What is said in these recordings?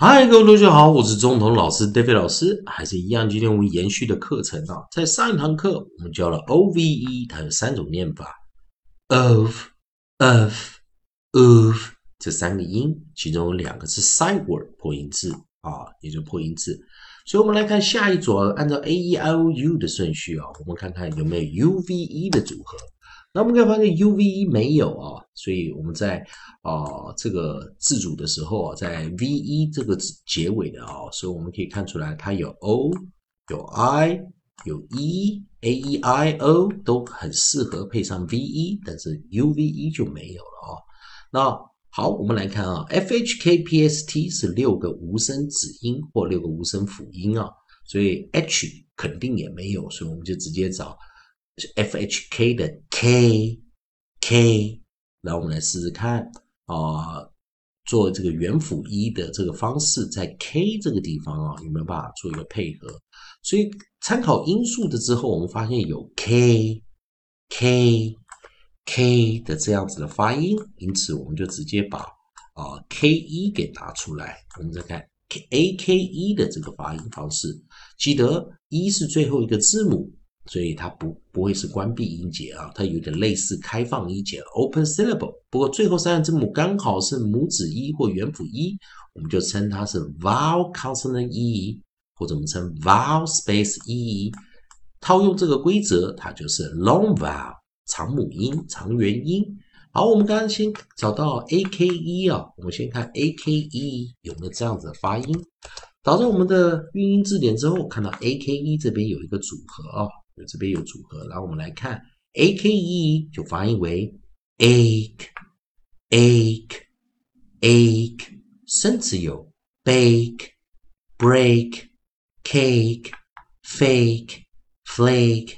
嗨，各位同学好，我是中童老师 David 老师，还是一样，今天我们延续的课程啊，在上一堂课我们教了 O V E，它有三种念法，of of of 这三个音，其中有两个是 side word 破音字啊，也就破音字。所以，我们来看下一组，按照 A E I O U 的顺序啊，我们看看有没有 U V E 的组合。那我们可以发现 U V E 没有啊，所以我们在啊这个字组的时候啊，在 V E 这个结尾的啊，所以我们可以看出来它有 O 有 I 有 E A E I O 都很适合配上 V E，但是 U V E 就没有了啊。那好，我们来看啊，F H K P S T 是六个无声子音或六个无声辅音啊，所以 H 肯定也没有，所以我们就直接找。F H K 的 K K，然后我们来试试看啊，做这个元辅一的这个方式，在 K 这个地方啊，有没有办法做一个配合？所以参考音素的之后，我们发现有 K K K 的这样子的发音，因此我们就直接把啊 K 一给拿出来。我们再看 K A K 一的这个发音方式，记得一是最后一个字母。所以它不不会是关闭音节啊，它有点类似开放音节 （open syllable）。不过最后三个字母刚好是母子一或元辅一，我们就称它是 vowel consonant e，或者我们称 vowel space e。套用这个规则，它就是 long vowel 长母音、长元音。好，我们刚刚先找到 a k e 啊，我们先看 a k e 有没有这样子的发音。导到我们的韵音字典之后，看到 a k e 这边有一个组合啊。这边有组合，然后我们来看 a k e 就发音为 ache ache ache，甚至有 bake break cake fake flake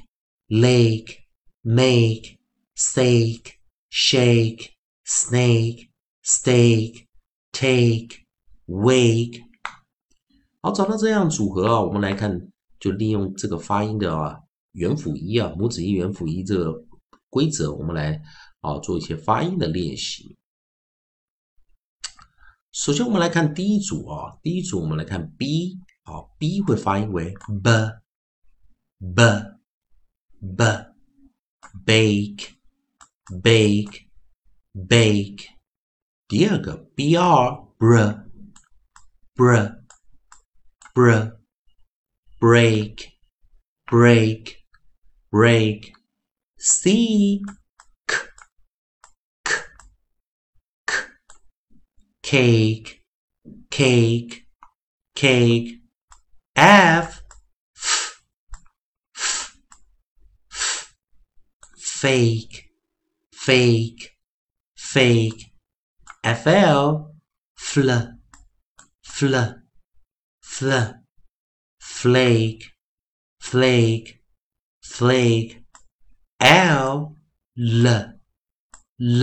lake make sake shake snake steak take wake。好，找到这样组合啊，我们来看，就利用这个发音的啊。 元辅一啊，母子一元辅一这个规则，我们来啊做一些发音的练习。首先，我们来看第一组啊，第一组我们来看 B 啊，B 会发音为 b b b bake bake bake。第二个 br br br br break break break, C, K, K, K, cake, cake, cake, F, F, F, F, fake, fake, fake, FL, fl, fl, fl, flake, flake, flake, l, l, l,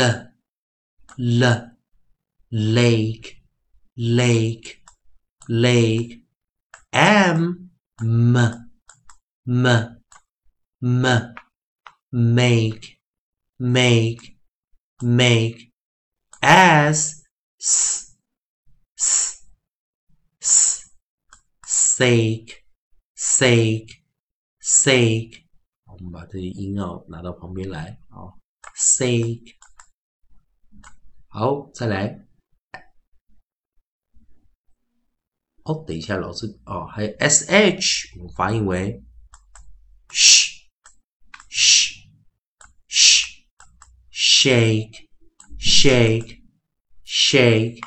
l, lake, lake, lake, m, m, m, m, make, make, make, s, s, s, s, sake, sake, sake, 我们把这些音啊拿到旁边来啊，sake 好，再来。哦，等一下，老师哦，还有 sh，我们发音为 sh，sh，sh，shake，shake，shake。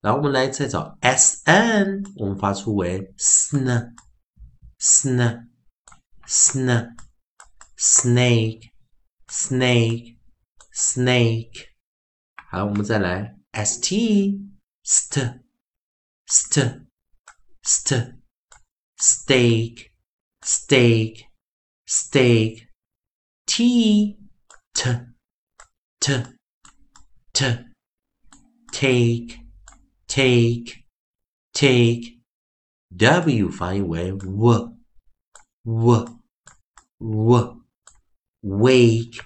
然后我们来再找 sn，我们发出为 sn，sn，sn。snake, snake, snake。好，我们再来 st, st, st, st, steak, steak, steak. t, t, t, t, take, take, take. W 发音为 w, w, w。 wake,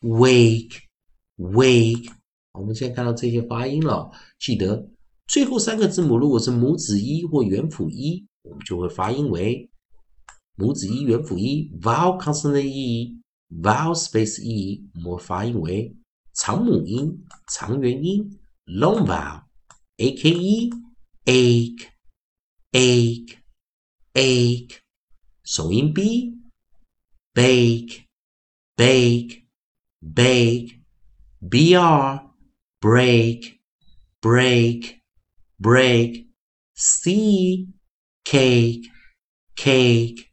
wake, wake。我们现在看到这些发音了，记得最后三个字母如果是母子一或元辅一，我们就会发音为母子一元辅一 vowel consonant e，vowel space e，我们发音为长母音、长元音 long vowel，a k e ache ache ache，首音 b bake bake bake br break break break c cake cake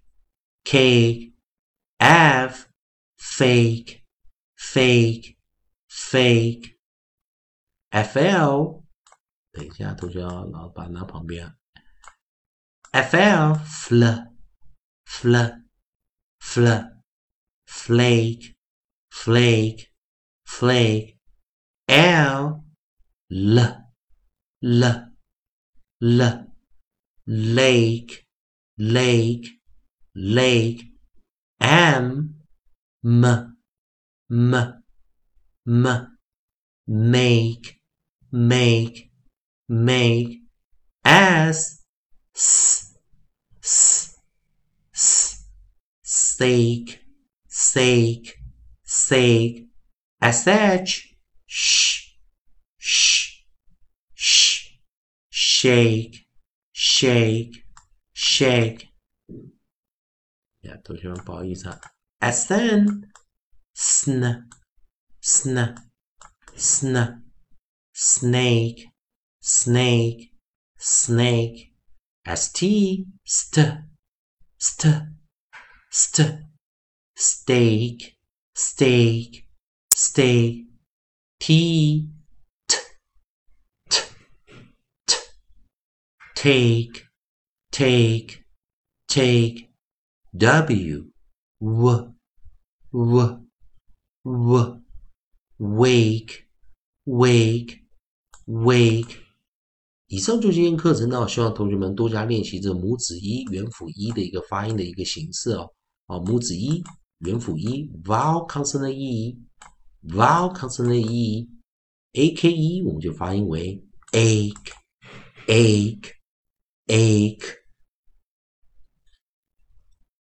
cake f fake fake fake fl 等一下，同学要老把拿旁边。fl fl fl fl Flake flake flake. L l l l. Lake lake lake. M m m m. Make make make. As s s s. Steak sake, sake, sh, sh, sh, sh, shake, shake, shake. Ja to sn, sn, sn, sn, snake, snake, snake, st, st, st, st. steak steak steak t t t t take take take w w w w wake wake wake 以上就是今天课程呢，希望同学们多加练习这母子一、元辅一的一个发音的一个形式哦。啊，母子一、元辅一，vowel consonant e，vowel consonant e，a k e 我们就发音为 ache，ache，ache。